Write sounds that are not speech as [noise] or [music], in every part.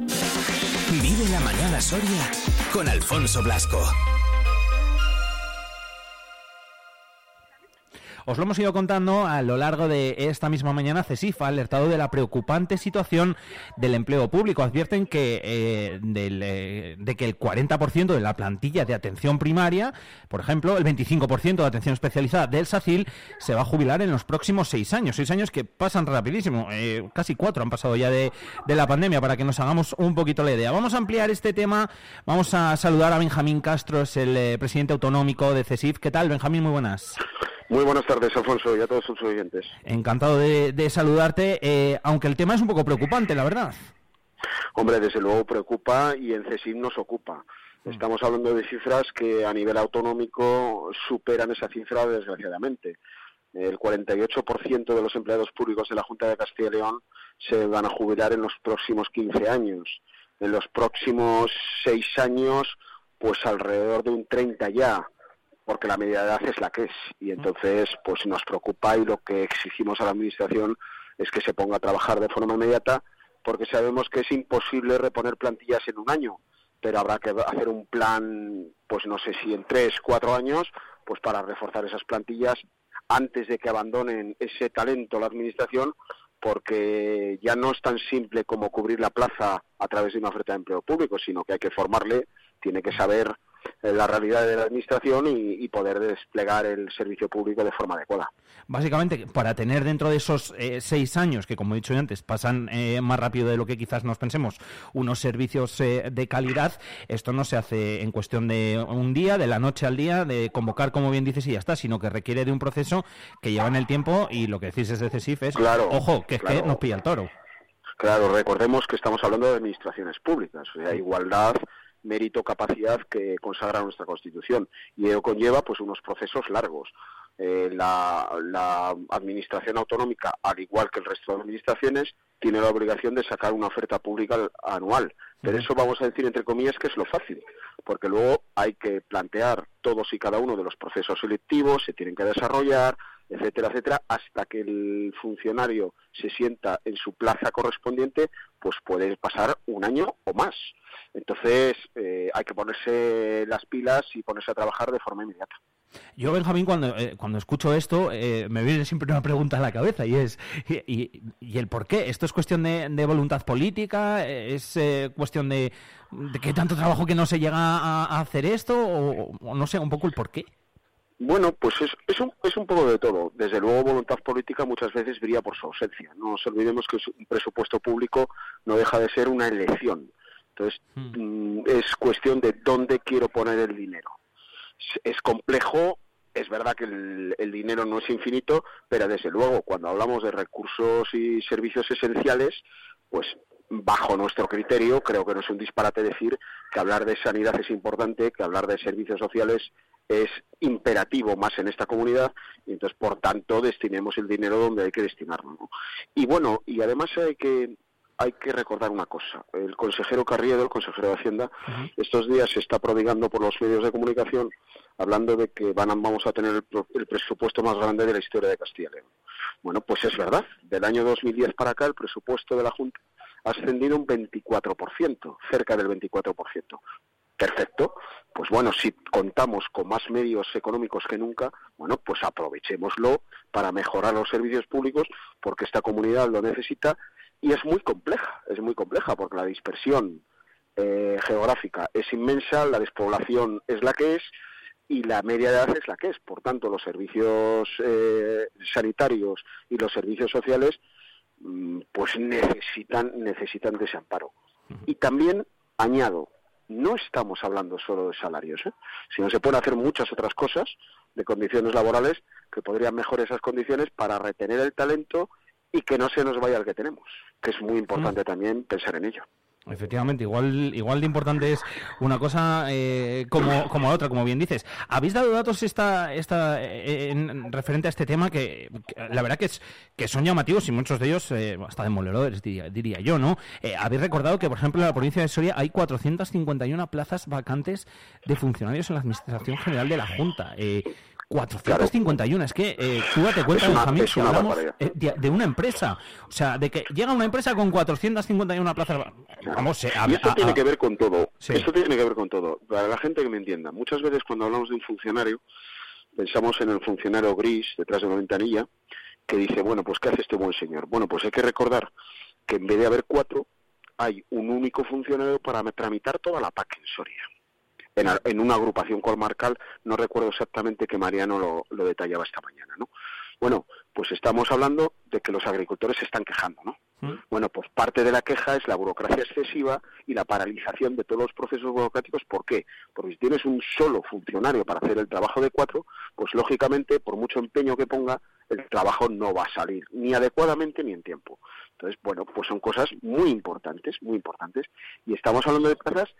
Vive la mañana Soria con Alfonso Blasco. Os lo hemos ido contando a lo largo de esta misma mañana. CESIF ha alertado de la preocupante situación del empleo público. Advierten que, eh, eh, de que el 40% de la plantilla de atención primaria, por ejemplo, el 25% de atención especializada del SACIL, se va a jubilar en los próximos seis años. Seis años que pasan rapidísimo. Eh, casi cuatro han pasado ya de, de la pandemia para que nos hagamos un poquito la idea. Vamos a ampliar este tema. Vamos a saludar a Benjamín Castro, es el presidente autonómico de CESIF. ¿Qué tal, Benjamín? Muy buenas. Muy buenas tardes, Alfonso, y a todos sus oyentes. Encantado de, saludarte, eh, aunque el tema es un poco preocupante, la verdad. Hombre, desde luego preocupa y en CESIM nos ocupa. Mm. Estamos hablando de cifras que a nivel autonómico superan esa cifra, desgraciadamente. El 48% de los empleados públicos de la Junta de Castilla y León se van a jubilar en los próximos 15 años. En los próximos 6 años, pues alrededor de un 30 ya porque la media de edad es la que es. Y entonces pues nos preocupa y lo que exigimos a la administración es que se ponga a trabajar de forma inmediata porque sabemos que es imposible reponer plantillas en un año pero habrá que hacer un plan pues no sé si en tres cuatro años pues para reforzar esas plantillas antes de que abandonen ese talento la administración porque ya no es tan simple como cubrir la plaza a través de una oferta de empleo público, sino que hay que formarle, tiene que saber la realidad de la administración y, poder desplegar el servicio público de forma adecuada. Básicamente, para tener dentro de esos eh, seis años, que como he dicho antes, pasan eh, más rápido de lo que quizás nos pensemos, unos servicios de calidad, esto no se hace en cuestión de un día, de la noche al día, de convocar, como bien dices, y ya está, sino que requiere de un proceso que lleva en el tiempo y lo que decís es de CESIF es, ojo, que es que nos pilla el toro. Claro, recordemos que estamos hablando de administraciones públicas, o sea, igualdad mérito, capacidad que consagra nuestra Constitución. Y ello conlleva pues unos procesos largos. Eh, la, la, administración autonómica, al igual que el resto de administraciones, tiene la obligación de sacar una oferta pública anual. Pero eso vamos a decir entre comillas que es lo fácil, porque luego hay que plantear todos y cada uno de los procesos selectivos, se tienen que desarrollar, etcétera, etcétera, hasta que el funcionario se sienta en su plaza correspondiente, pues puede pasar un año o más. Entonces eh, hay que ponerse las pilas y ponerse a trabajar de forma inmediata. Yo, Benjamín, cuando, eh, cuando escucho esto, eh, me viene siempre una pregunta a la cabeza y es, ¿y, el por qué? ¿Esto es cuestión de, voluntad política? ¿Es cuestión de, de qué tanto trabajo que no se llega a, hacer esto? O, no sé, un poco el por qué. Bueno, pues es, es, un, es un poco de todo. Desde luego, voluntad política muchas veces brilla por su ausencia. No nos olvidemos que un presupuesto público no deja de ser una elección. Entonces, hmm. mm, es cuestión de dónde quiero poner el dinero. Es, complejo, es verdad que el, el, dinero no es infinito, pero desde luego, cuando hablamos de recursos y servicios esenciales, pues bajo nuestro criterio, creo que no es un disparate decir que hablar de sanidad es importante, que hablar de servicios sociales es imperativo más en esta comunidad y entonces por tanto destinemos el dinero donde hay que destinarlo. Y bueno, y además hay que hay que recordar una cosa. El consejero Carriedo, el consejero de Hacienda, estos días se está prodigando por los medios de comunicación hablando de que van vamos a tener el, presupuesto más grande de la historia de Castilla y León. Bueno, pues es verdad. Del año 2010 para acá el presupuesto de la Junta ha ascendido un 24%, cerca del 24% perfecto, pues bueno, si contamos con más medios económicos que nunca, bueno, pues aprovechémoslo para mejorar los servicios públicos porque esta comunidad lo necesita y es muy compleja, es muy compleja porque la dispersión eh, geográfica es inmensa, la despoblación es la que es y la media de edad es la que es. Por tanto, los servicios eh, sanitarios y los servicios sociales mm, pues necesitan necesitan de ese amparo. Y también añado, no estamos hablando solo de salarios, ¿eh? sino se pueden hacer muchas otras cosas de condiciones laborales que podrían mejorar esas condiciones para retener el talento y que no se nos vaya el que tenemos, que es muy importante mm. también pensar en ello. Efectivamente, igual, igual de importante es una cosa eh, como, como otra, como bien dices. ¿Habéis dado datos esta, esta, eh, en, referente a este tema que, la verdad que, es, que son llamativos y muchos de ellos eh, hasta demoledores, diría, diría yo, ¿no? Habéis recordado que, por ejemplo, en la provincia de Soria hay 451 plazas vacantes de funcionarios en la Administración General de la Junta. 451, es que eh, tú date cuenta, Benjamín, hablamos eh, de, una empresa. O sea, de que llega una empresa con 451 plazas, Vamos, y esto tiene que ver con todo. Esto tiene que ver con todo. Para la gente que me entienda, muchas veces cuando hablamos de un funcionario, pensamos en el funcionario gris detrás de una ventanilla que dice, bueno, pues ¿qué hace este buen señor? Bueno, pues hay que recordar que en vez de haber cuatro, hay un único funcionario para tramitar toda la PAC en Soria. En, una agrupación comarcal, no recuerdo exactamente que Mariano lo, lo detallaba esta mañana, ¿no? Bueno, pues estamos hablando de que los agricultores se están quejando, ¿no? ¿Mm? Bueno, pues parte de la queja es la burocracia excesiva y la paralización de todos los procesos burocráticos. ¿Por qué? Porque si tienes un solo funcionario para hacer el trabajo de cuatro, pues lógicamente, por mucho empeño que ponga, el trabajo no va a salir ni adecuadamente ni en tiempo. Entonces, bueno, pues son cosas muy importantes, muy importantes. Y estamos hablando de plazas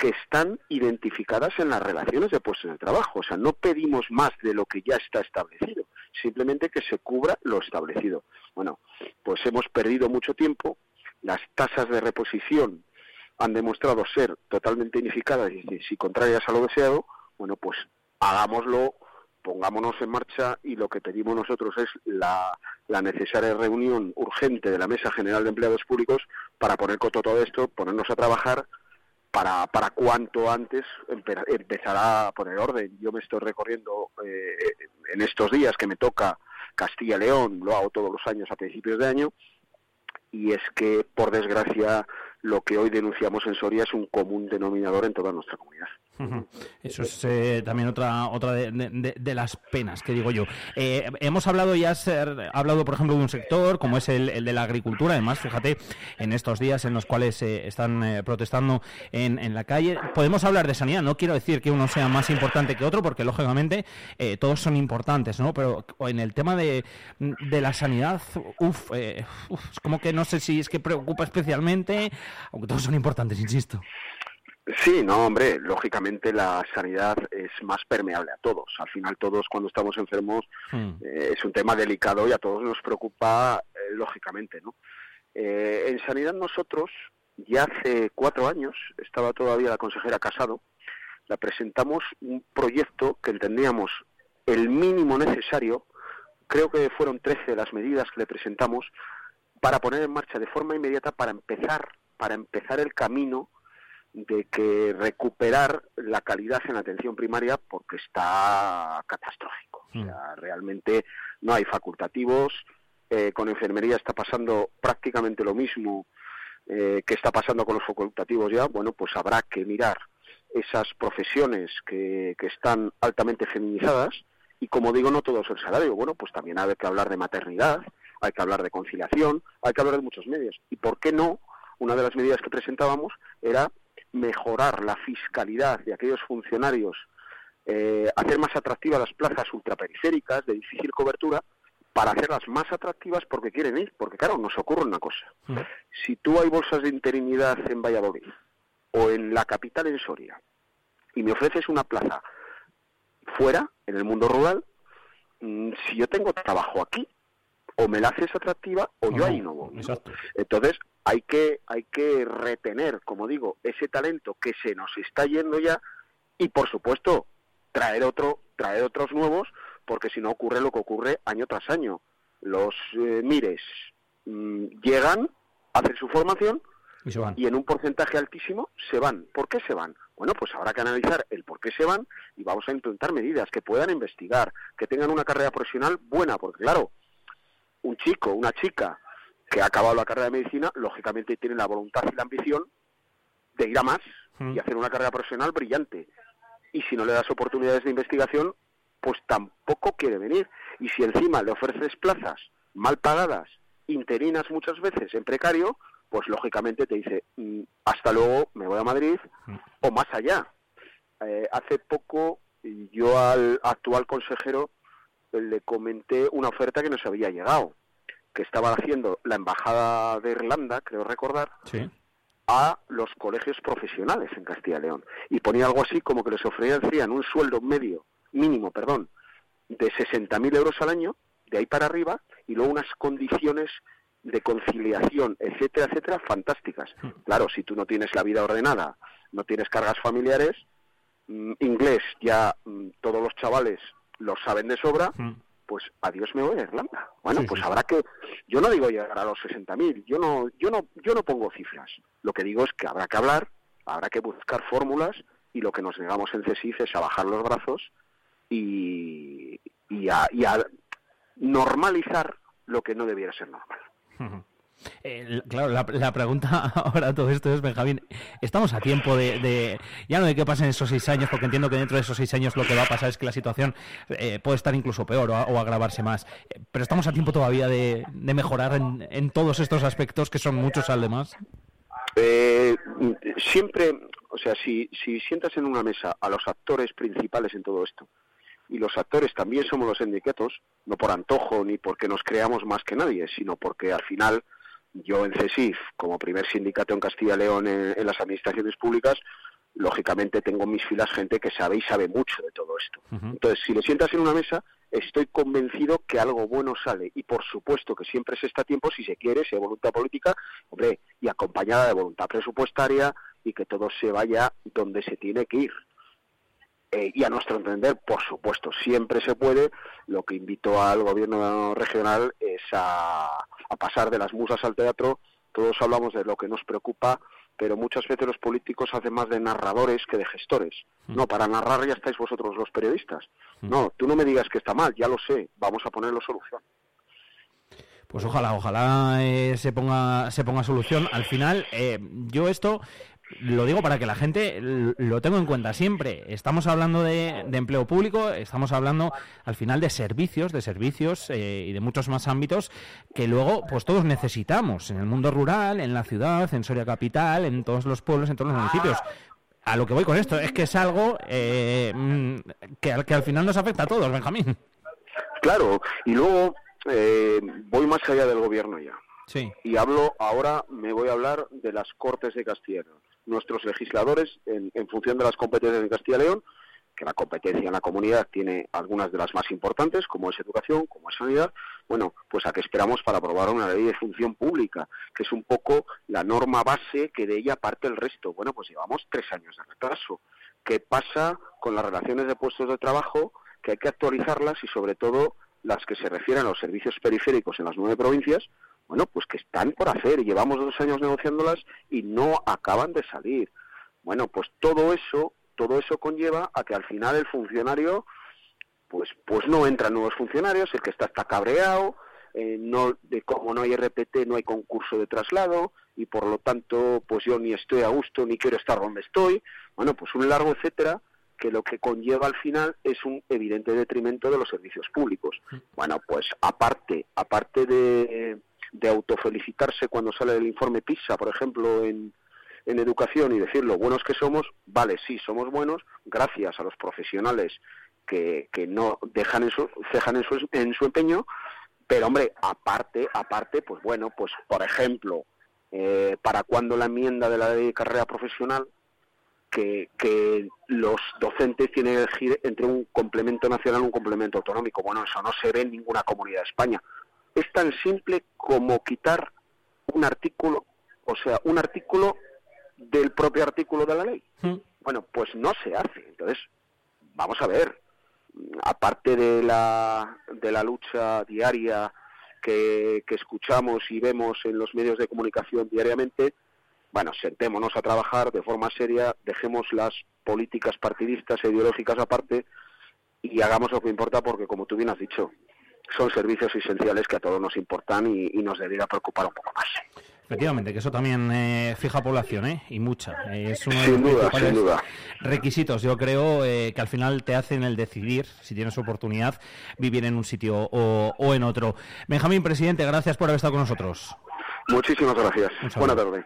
que están identificadas en las relaciones de puestos de trabajo. O sea, no pedimos más de lo que ya está establecido, simplemente que se cubra lo establecido. Bueno, pues hemos perdido mucho tiempo, las tasas de reposición han demostrado ser totalmente ineficaces y si contrarias a lo deseado, bueno, pues hagámoslo, pongámonos en marcha y lo que pedimos nosotros es la, la necesaria reunión urgente de la Mesa General de Empleados Públicos para poner coto todo esto, ponernos a trabajar para, para cuanto antes empezar a poner orden. Yo me estoy recorriendo eh, en estos días que me toca Castilla León, lo hago todos los años a principios de año, y es que, por desgracia, lo que hoy denunciamos en Soria es un común denominador en toda nuestra comunidad. Eso es eh, también otra otra de, las penas que digo yo. Eh, hemos hablado ya, ser, hablado por ejemplo de un sector como es el, de la agricultura. Además, fíjate, en estos días en los cuales eh, están protestando en, en, la calle, podemos hablar de sanidad. No quiero decir que uno sea más importante que otro, porque lógicamente todos son importantes, ¿no? Pero en el tema de, la sanidad, uff, es como que no sé si es que preocupa especialmente, aunque todos son importantes, insisto. Sí, no, hombre, lógicamente la sanidad es más permeable a todos. Al final todos cuando estamos enfermos hmm. eh, es un tema delicado y a todos nos preocupa, eh, lógicamente, ¿no? Eh, en sanidad nosotros, ya hace cuatro años, estaba todavía la consejera Casado, la presentamos un proyecto que entendíamos el mínimo necesario, creo que fueron 13 las medidas que le presentamos, para poner en marcha de forma inmediata para empezar, para empezar el camino de que recuperar la calidad en la atención primaria porque está catastrófico. O sea, mm. realmente no hay facultativos. Eh, con enfermería está pasando prácticamente lo mismo eh, que está pasando con los facultativos ya. Bueno, pues habrá que mirar esas profesiones que, que están altamente feminizadas y como digo, no todo es el salario. Bueno, pues también hay que hablar de maternidad, hay que hablar de conciliación, hay que hablar de muchos medios. ¿Y por qué no? Una de las medidas que presentábamos era mejorar la fiscalidad de aquellos funcionarios, eh, hacer más atractivas las plazas ultraperiféricas de difícil cobertura, para hacerlas más atractivas porque quieren ir, porque claro, nos ocurre una cosa. Mm. Si tú hay bolsas de interinidad en Valladolid o en la capital en Soria y me ofreces una plaza fuera, en el mundo rural, mm, si yo tengo trabajo aquí, o me la haces atractiva o yo ahí no voy. Entonces, hay que, hay que retener, como digo, ese talento que se nos está yendo ya y, por supuesto, traer, otro, traer otros nuevos, porque si no ocurre lo que ocurre año tras año. Los eh, mires mm, llegan, hacen su formación y, en un porcentaje altísimo se van. ¿Por qué se van? Bueno, pues habrá que analizar el por qué se van y vamos a implementar medidas que puedan investigar, que tengan una carrera profesional buena, porque claro, un chico, una chica que ha acabado la carrera de medicina, lógicamente tiene la voluntad y la ambición de ir a más y mm. hacer una carrera profesional brillante. Y si no le das oportunidades de investigación, pues tampoco quiere venir. Y si encima le ofreces plazas mal pagadas, interinas muchas veces en precario, pues lógicamente te dice, mm, hasta luego, me voy a Madrid mm. o más allá. Eh, hace poco yo al actual consejero le comenté una oferta que nos había llegado que estaba haciendo la embajada de Irlanda, creo recordar, a los colegios profesionales en Castilla y León. Y ponía algo así como que les ofrecían un sueldo medio, mínimo, perdón, de 60.000 euros al año, de ahí para arriba, y luego unas condiciones de conciliación, etcétera, etcétera, fantásticas. Hmm. Claro, si tú no tienes la vida ordenada, no tienes cargas familiares, mm, inglés ya mm, todos los chavales lo saben de sobra, hmm pues adiós me voy a Irlanda. Bueno, pues habrá que, yo no digo llegar a los 60.000, yo no, yo no, yo no pongo cifras. Lo que digo es que habrá que hablar, habrá que buscar fórmulas y lo que nos negamos en CESIF es a bajar los brazos y, y, a, y a normalizar lo que no debiera ser normal. Eh, claro, la, pregunta [laughs] ahora todo esto es, Benjamín, ¿estamos a tiempo de, ya no de que pasen esos seis años, porque entiendo que dentro de esos seis años lo que va a pasar es que la situación eh, puede estar incluso peor o, agravarse más, eh, pero estamos a tiempo todavía de, mejorar en, todos estos aspectos que son muchos además? siempre, o sea, si, si sientas en una mesa a los actores principales en todo esto, y los actores también somos los sindicatos, no por antojo ni porque nos creamos más que nadie, sino porque al final yo en CESIF, como primer sindicato en Castilla y León en, las administraciones públicas, lógicamente tengo en mis filas gente que sabe y sabe mucho de todo esto. Entonces, si le sientas en una mesa, estoy convencido que algo bueno sale. Y por supuesto que siempre se está a tiempo, si se quiere, si hay voluntad política, hombre, y acompañada de voluntad presupuestaria y que todo se vaya donde se tiene que ir. Eh, y a nuestro entender, por supuesto, siempre se puede. Lo que invito al gobierno regional es a, pasar de las musas al teatro. Todos hablamos de lo que nos preocupa, pero muchas veces los políticos hacen más de narradores que de gestores. Mm. No, para narrar ya estáis vosotros los periodistas. Mm. No, tú no me digas que está mal, ya lo sé, vamos a ponerlo solución. Pues ojalá, ojalá eh, se ponga se ponga solución. Al final, eh, yo esto lo digo para que la gente lo tenga en cuenta siempre. Estamos hablando de, empleo público, estamos hablando al final de servicios, de servicios eh, y de muchos más ámbitos que luego pues todos necesitamos en el mundo rural, en la ciudad, en Soria Capital, en todos los pueblos, en todos los municipios. A lo que voy con esto es que es algo eh, mm, que, que al final nos afecta a todos, Benjamín. Claro, y luego eh, voy más allá del gobierno ya. Sí. Y hablo ahora, me voy a hablar de las Cortes de Castilla nuestros legisladores, en, función de las competencias de Castilla y León, que la competencia en la comunidad tiene algunas de las más importantes, como es educación, como es sanidad, bueno, pues a qué esperamos para aprobar una ley de función pública, que es un poco la norma base que de ella parte el resto. Bueno, pues llevamos tres años de retraso. ¿Qué pasa con las relaciones de puestos de trabajo? Que hay que actualizarlas y sobre todo las que se refieren a los servicios periféricos en las nueve provincias, bueno, pues que están por hacer, llevamos dos años negociándolas y no acaban de salir. Bueno, pues todo eso, todo eso conlleva a que al final el funcionario, pues, pues no entran nuevos funcionarios, el que está está cabreado, eh, no, de como no hay RPT no hay concurso de traslado y por lo tanto pues yo ni estoy a gusto ni quiero estar donde estoy. Bueno, pues un largo etcétera que lo que conlleva al final es un evidente detrimento de los servicios públicos. Bueno, pues aparte, aparte de de autofelicitarse cuando sale el informe PISA, por ejemplo, en, en educación y decir lo buenos que somos, vale, sí, somos buenos, gracias a los profesionales que, que no dejan en su, cejan en su, en su empeño, pero hombre, aparte, aparte, pues bueno, pues por ejemplo, eh, para cuando la enmienda de la ley de carrera profesional, que, que, los docentes tienen que elegir entre un complemento nacional y un complemento autonómico. Bueno, eso no se ve en ninguna comunidad de España es tan simple como quitar un artículo, o sea, un artículo del propio artículo de la ley. Hmm. Bueno, pues no se hace. Entonces, vamos a ver, aparte de la, de la lucha diaria que, que escuchamos y vemos en los medios de comunicación diariamente, bueno, sentémonos a trabajar de forma seria, dejemos las políticas partidistas e ideológicas aparte y hagamos lo que importa porque, como tú bien has dicho, son servicios esenciales que a todos nos importan y, nos debería preocupar un poco más. Efectivamente, que eso también eh, fija población, ¿eh? Y mucha. es uno sin los duda, sin duda. requisitos, yo creo, eh, que al final te hacen el decidir, si tienes oportunidad, vivir en un sitio o, o en otro. Benjamín, presidente, gracias por haber estado con nosotros. Muchísimas gracias. Buenas tardes.